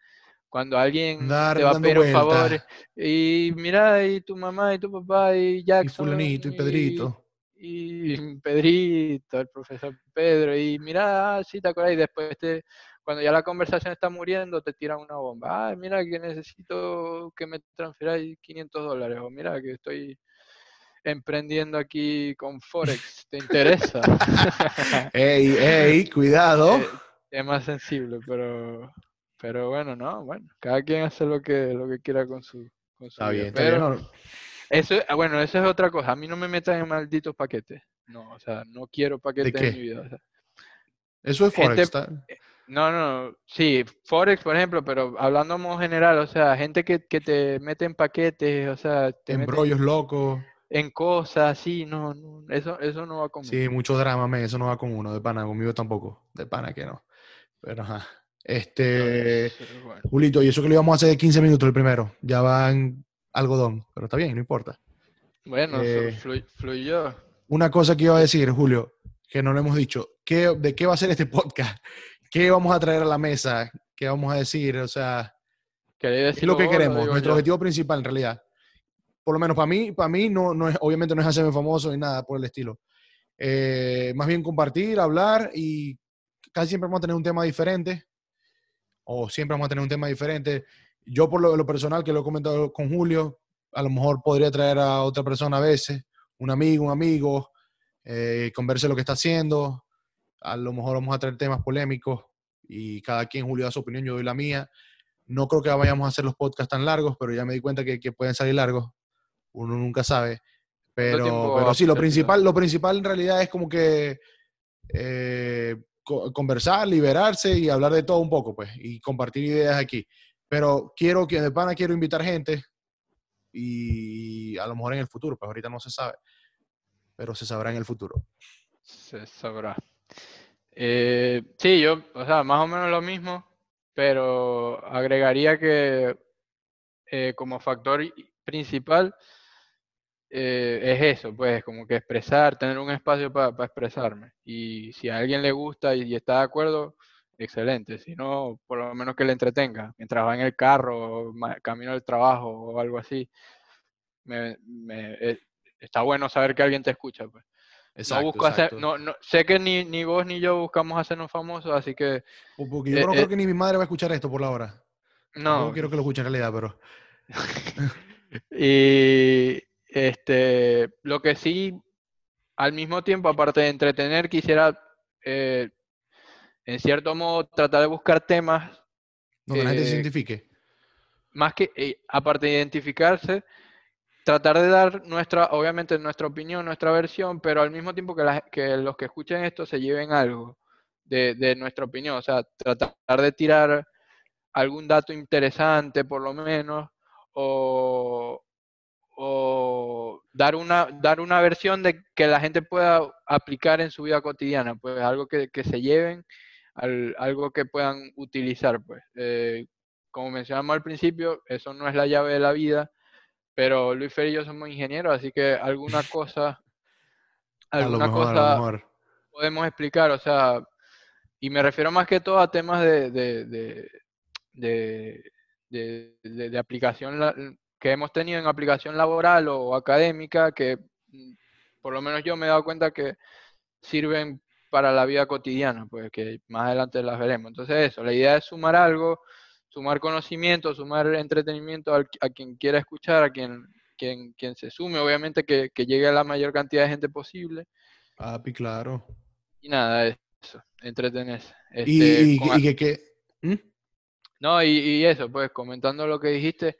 cuando alguien te va a pedir un favor y mira, y tu mamá y tu papá y Jackson. Y fulanito y Pedrito. Y, Pedrito, el profesor Pedro, y mira, sí, te acuerdas, y después te, cuando ya la conversación está muriendo, te tiran una bomba. Ah, mira que necesito que me transfiráis 500 dólares. O mira que estoy emprendiendo aquí con Forex. ¿Te interesa? ¡Ey, ey! Cuidado. Eh, es más sensible, pero, pero bueno, no, bueno, cada quien hace lo que, lo que quiera con su, con está bien, pero Eso, ah, bueno, eso es otra cosa. A mí no me metan en malditos paquetes. No, o sea, no quiero paquetes en mi vida. eso es Forex. No, no, sí, Forex, por ejemplo, pero hablando en general, o sea, gente que, que te mete en paquetes, o sea, te en brollos locos. En cosas, sí, no, no, eso, eso no va conmigo. Sí, mucho drama, me, eso no va con uno, de pana, conmigo tampoco, de pana que no. Pero ajá. Este, Julito, y eso que lo íbamos a hacer de 15 minutos el primero, ya va en algodón, pero está bien, no importa. Bueno, eh, fluyó. Una cosa que iba a decir, Julio, que no lo hemos dicho, ¿qué, ¿de qué va a ser este podcast? ¿Qué vamos a traer a la mesa? ¿Qué vamos a decir? O sea, ¿qué es lo que queremos? Nuestro objetivo principal, en realidad. Por lo menos para mí, para mí no, no es, obviamente no es hacerme famoso ni nada por el estilo. Eh, más bien compartir, hablar y casi siempre vamos a tener un tema diferente. O siempre vamos a tener un tema diferente. Yo, por lo, personal, que lo he comentado con Julio, a lo mejor podría traer a otra persona a veces, un amigo, un amigo, eh, converse lo que está haciendo, a lo mejor vamos a traer temas polémicos y cada quien, Julio, da su opinión, yo doy la mía. No creo que vayamos a hacer los podcasts tan largos, pero ya me di cuenta que, pueden salir largos. Uno nunca sabe. Pero, pero sí, lo principal, lo principal en realidad es como que eh, conversar, liberarse y hablar de todo un poco, pues, y compartir ideas aquí. Pero quiero que de pana quiero invitar gente y a lo mejor en el futuro, pues ahorita no se sabe, pero se sabrá en el futuro. Se sabrá. Eh, sí, yo, o sea, más o menos lo mismo, pero agregaría que eh, como factor principal eh, es eso, pues como que expresar, tener un espacio para expresarme. Y si a alguien le gusta y, está de acuerdo, excelente. Si no, por lo menos que le entretenga, mientras va en el carro, camino al trabajo o algo así. Me, eh, está bueno saber que alguien te escucha. Pues. no busco hacer, no, sé que ni, ni, vos ni yo buscamos hacernos famosos, así que... Porque yo no creo que ni mi madre va a escuchar esto por la hora. No. No quiero que lo escuche en realidad, pero... y este, lo que sí, al mismo tiempo, aparte de entretener, quisiera, eh, en cierto modo, tratar de buscar temas. Donde la gente se identifique. Más que, eh, aparte de identificarse, tratar de dar nuestra, obviamente, nuestra opinión, nuestra versión, pero al mismo tiempo que, que los que escuchen esto se lleven algo de, de, nuestra opinión. O sea, tratar de tirar algún dato interesante, por lo menos, o, o dar una, dar una versión de que la gente pueda aplicar en su vida cotidiana, pues algo que, se lleven, algo que puedan utilizar, pues. Eh, como mencionamos al principio, eso no es la llave de la vida, pero Luis Fer y yo somos ingenieros, así que alguna cosa, alguna cosa podemos explicar, o sea, y me refiero más que todo a temas de, de, de, de aplicación que hemos tenido en aplicación laboral o académica que mm, por lo menos yo me he dado cuenta que sirven para la vida cotidiana, pues que más adelante las veremos. Entonces eso, la idea es sumar algo, sumar conocimiento, sumar entretenimiento a, quien quiera escuchar, a quien, quien, quien se sume, obviamente que, llegue a la mayor cantidad de gente posible. Papi, claro. Y nada, eso, entretenerse. y, este, que... ¿Mm? No, y, eso, pues comentando lo que dijiste,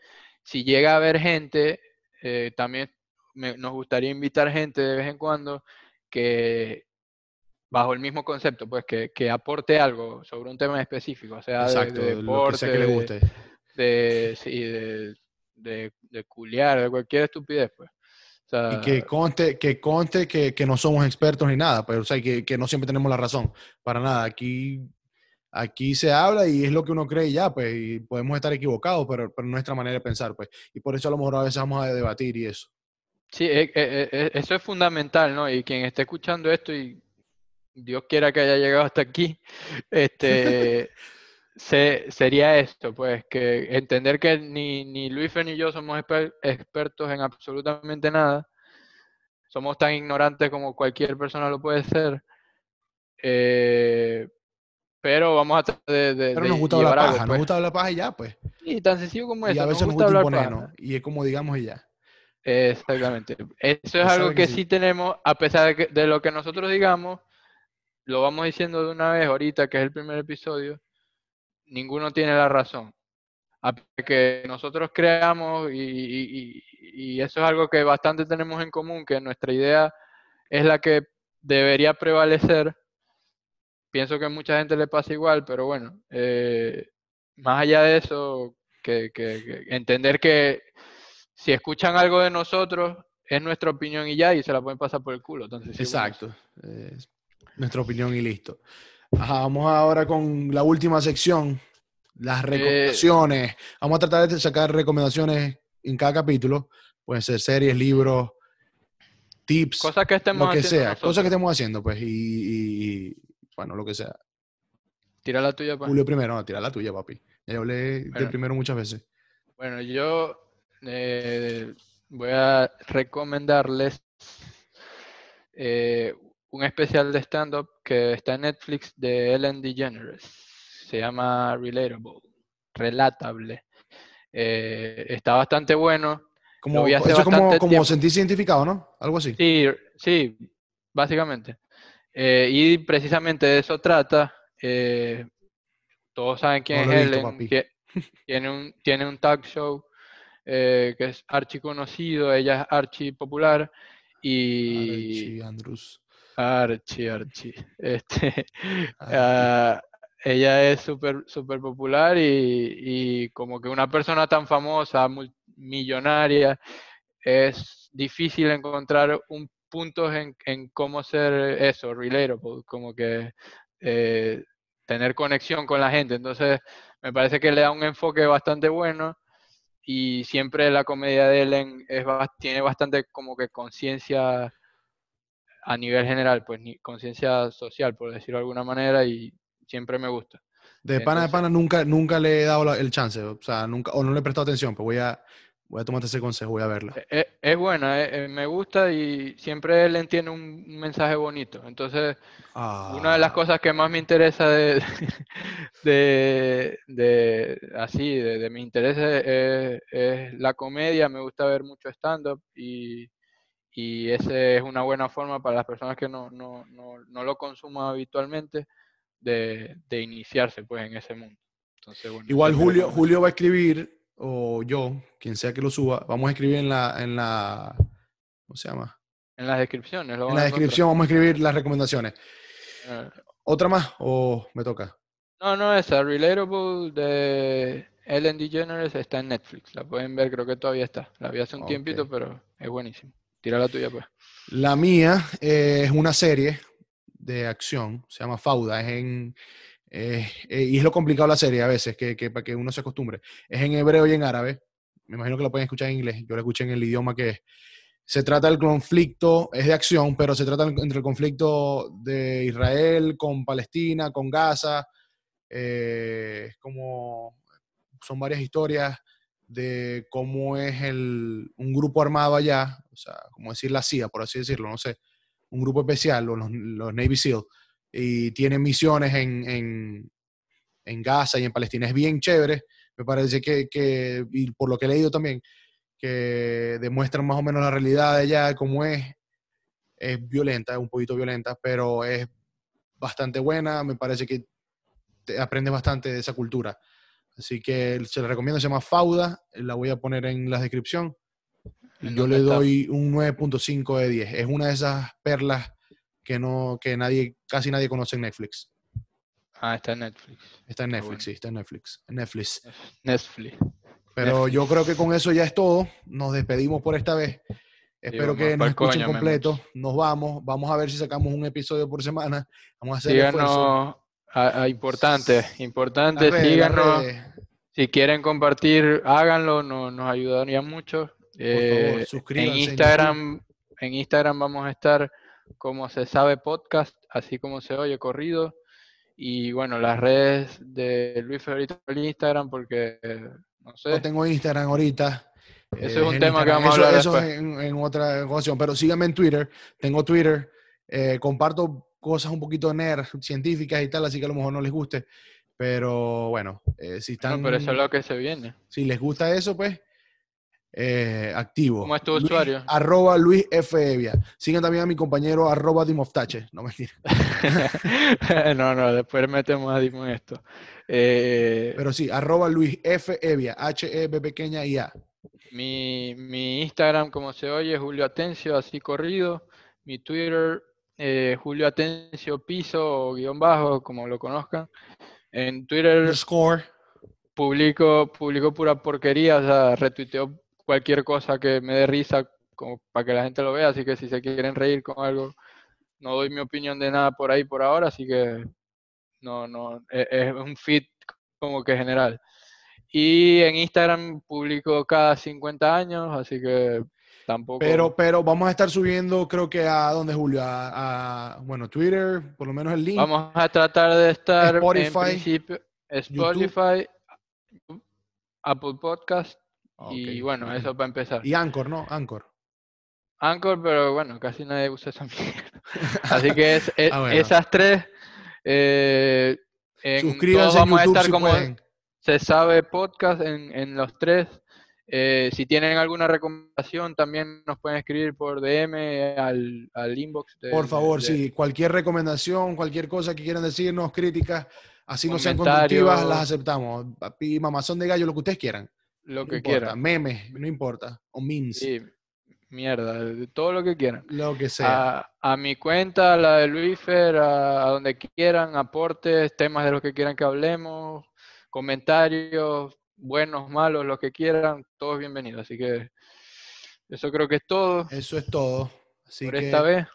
si llega a haber gente, eh, también nos gustaría invitar gente de vez en cuando que bajo el mismo concepto, pues que, aporte algo sobre un tema específico, o sea, de, deporte, que le guste. De, sí, de, de, de culiar, de cualquier estupidez, pues. y que conste, que, conste que, que, no somos expertos ni nada, pero pues, o sea, que, que no siempre tenemos la razón. Para nada. Aquí aquí se habla y es lo que uno cree ya, pues, y podemos estar equivocados, pero, pero nuestra manera de pensar, pues. Y por eso a lo mejor a veces vamos a debatir y eso. Sí, e, e, e, eso es fundamental, ¿no? Y quien esté escuchando esto y Dios quiera que haya llegado hasta aquí, este, sería esto, pues, que entender que ni, ni Luis ni yo somos expertos en absolutamente nada, somos tan ignorantes como cualquier persona lo puede ser, eh, pero vamos a tratar de, Pero nos gusta hablar paja, nos pues. gusta hablar paja y ya, pues. Y tan sencillo como eso. Y a veces nos gusta, hablar Y es como digamos y ya. Exactamente. Eso es algo que, sí. tenemos, a pesar de, de, lo que nosotros digamos, lo vamos diciendo de una vez ahorita, que es el primer episodio, ninguno tiene la razón. A que nosotros creamos, y, y eso es algo que bastante tenemos en común, que nuestra idea es la que debería prevalecer, pienso que a mucha gente le pasa igual, pero bueno, eh, más allá de eso, que, entender que si escuchan algo de nosotros, es nuestra opinión y ya, y se la pueden pasar por el culo. Entonces, Exacto, nuestra opinión y listo. vamos ahora con la última sección, las eh, recomendaciones. vamos a tratar de sacar recomendaciones en cada capítulo. Pueden ser series, libros, tips, cosas que estemos lo que sea, cosas que estemos haciendo, pues, y, bueno, lo que sea. Tira la tuya, pues. Julio primero, no, tira la tuya, papi. Ya hablé del primero muchas veces. Bueno, yo eh, voy a recomendarles eh, un especial de stand-up que está en Netflix de Ellen DeGeneres. Se llama Relatable, relatable. Eh, está bastante bueno. Como, eso es como, como sentirse identificado, ¿no? Algo así. Sí, sí, básicamente. Eh, y precisamente de eso trata. Eh, todos saben quién es Ellen. tiene, un, tiene un talk show eh, que es archi conocido, ella es archi popular. Y Archie Andrews. Archie, Archie. Este, ah, ella es súper super popular y, como que una persona tan famosa, millonaria, es difícil encontrar un puntos en, cómo ser eso, relatable, como que eh, tener conexión con la gente. Entonces, me parece que le da un enfoque bastante bueno y siempre la comedia de Ellen es, tiene bastante como que conciencia a nivel general, pues conciencia social, por decirlo de alguna manera, y siempre me gusta. De pana de pana nunca, nunca le he dado el chance, o sea, nunca, o no le he prestado atención, pues voy a, voy a tomarte ese consejo, voy a verla. Es, e, es buena, eh, eh, me gusta y siempre él entiende un, mensaje bonito. Entonces, una de las ah. cosas que más me interesa de, de, de así, de, de, mi interés es, la comedia, me gusta ver mucho stand-up y, y esa es una buena forma para las personas que no, no, no, no lo consuman habitualmente de, de, iniciarse pues en ese mundo. Entonces, Igual Julio, Julio va a escribir, o yo, quien sea que lo suba, vamos a escribir en la, en la ¿cómo se llama? En las descripciones. en la descripción vamos a escribir las recomendaciones. Eh. ¿Otra más o me toca? No, no, esa, Relatable de Ellen DeGeneres está en Netflix. La pueden ver, creo que todavía está. La vi hace un tiempito, pero es buenísimo. Tira la tuya, pues. La mía eh, es una serie de acción, se llama Fauda, es en, eh, eh, y es lo complicado la serie a veces, que, que, para que uno se acostumbre. Es en hebreo y en árabe, me imagino que lo pueden escuchar en inglés, yo lo escuché en el idioma que es. Se trata del conflicto, es de acción, pero se trata entre el conflicto de Israel con Palestina, con Gaza, es como, son varias historias de cómo es el, un grupo armado allá, o sea, como decir la CIA, por así decirlo, no sé, un grupo especial, los, los Navy SEAL, y tienen misiones en, en, en, Gaza y en Palestina. Es bien chévere, me parece que, que, y por lo que he leído también, que demuestran más o menos la realidad de allá, cómo es. Es violenta, es un poquito violenta, pero es bastante buena, me parece que te aprendes bastante de esa cultura. Así que se la recomiendo, se llama Fauda, la voy a poner en la descripción. Yo le doy un 9.5 de 10. Es una de esas perlas que no que nadie casi nadie conoce en Netflix. Ah, está en Netflix. Está en Netflix, sí, está en Netflix. Netflix. Netflix. Pero yo creo que con eso ya es todo. Nos despedimos por esta vez. Espero que nos escuchen completo. Nos vamos. Vamos a ver si sacamos un episodio por semana. Vamos a hacer Síganos, a, importante, importante, síganos. Si quieren compartir, háganlo, nos ayudaría mucho. Eh, en Instagram, en Instagram vamos a estar como se sabe podcast, así como se oye corrido. Y bueno, las redes de Luis Federico en Instagram, porque no sé. No tengo Instagram ahorita. Eso es un tema que vamos a hablar eso En, otra ocasión. Pero síganme en Twitter. Tengo Twitter. Eh, comparto cosas un poquito nerd, científicas y tal, así que a lo mejor no les guste. Pero bueno, eh, si están. No, pero eso es lo que se viene. Si les gusta eso, pues. Eh, activo. ¿Cómo es tu usuario? Arroba Luis F. Evia. Sigan también a mi compañero arroba Dimoftache. No mentira. no, no, después metemos a Dimo en esto. Eh, pero sí, arroba Luis F. Evia. H-E-B pequeña y A. Mi, mi Instagram, como se oye, Julio Atencio, así corrido. Mi Twitter, eh, Julio Atencio Piso o guion bajo, como lo conozcan. En Twitter Score. Publico, publico pura porquería, o sea, retuiteo cualquier cosa que me dé risa como para que la gente lo vea, así que si se quieren reír con algo, no doy mi opinión de nada por ahí por ahora, así que no, no, e, es, un feed como que general. Y en Instagram publico cada 50 años, así que Tampoco. Pero, pero vamos a estar subiendo, creo que a donde Julio, a, bueno, Twitter, por lo menos el link. Vamos a tratar de estar Spotify, en principio, Spotify, Apple Podcast y bueno, eso para empezar. Y Anchor, ¿no? Anchor. Anchor, pero bueno, casi nadie usa esa mierda. Así que es, ah, esas tres. Eh, Suscríbanse vamos a estar como se sabe podcast en, en los tres. Eh, si tienen alguna recomendación, también nos pueden escribir por DM al, al inbox. por favor, sí, cualquier recomendación, cualquier cosa que quieran decirnos, críticas, así no sean constructivas, las aceptamos. Papi, mamazón de gallo, lo que ustedes quieran. Lo que quieran. Memes, no importa. O memes. Sí. mierda, todo lo que quieran. Lo que sea. A, mi cuenta, la de Luifer, a, a, donde quieran, aportes, temas de los que quieran que hablemos, comentarios, buenos, malos, lo que quieran, todos bienvenidos. Así que eso creo que es todo. Eso es todo. Así por esta vez.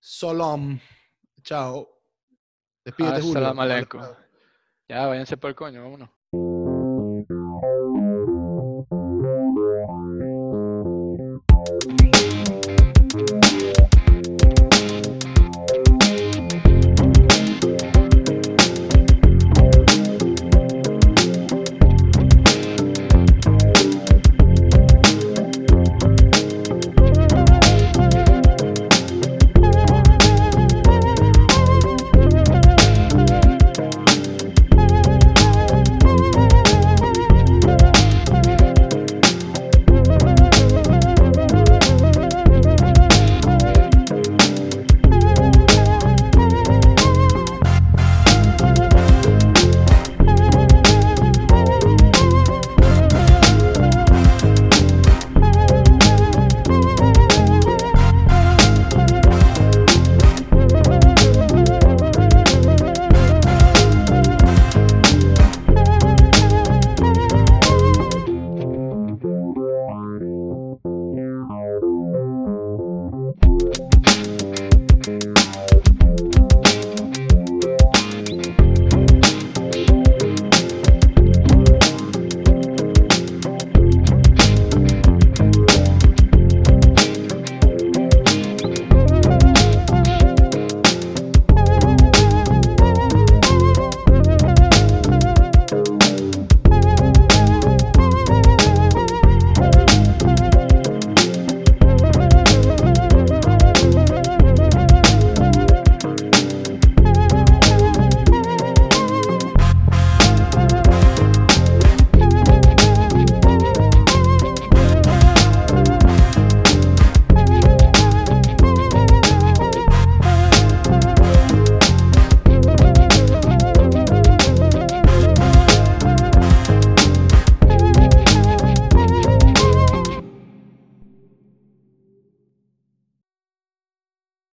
Solom. Chao. Despídete, Julio. Ya, váyanse por el coño, vámonos.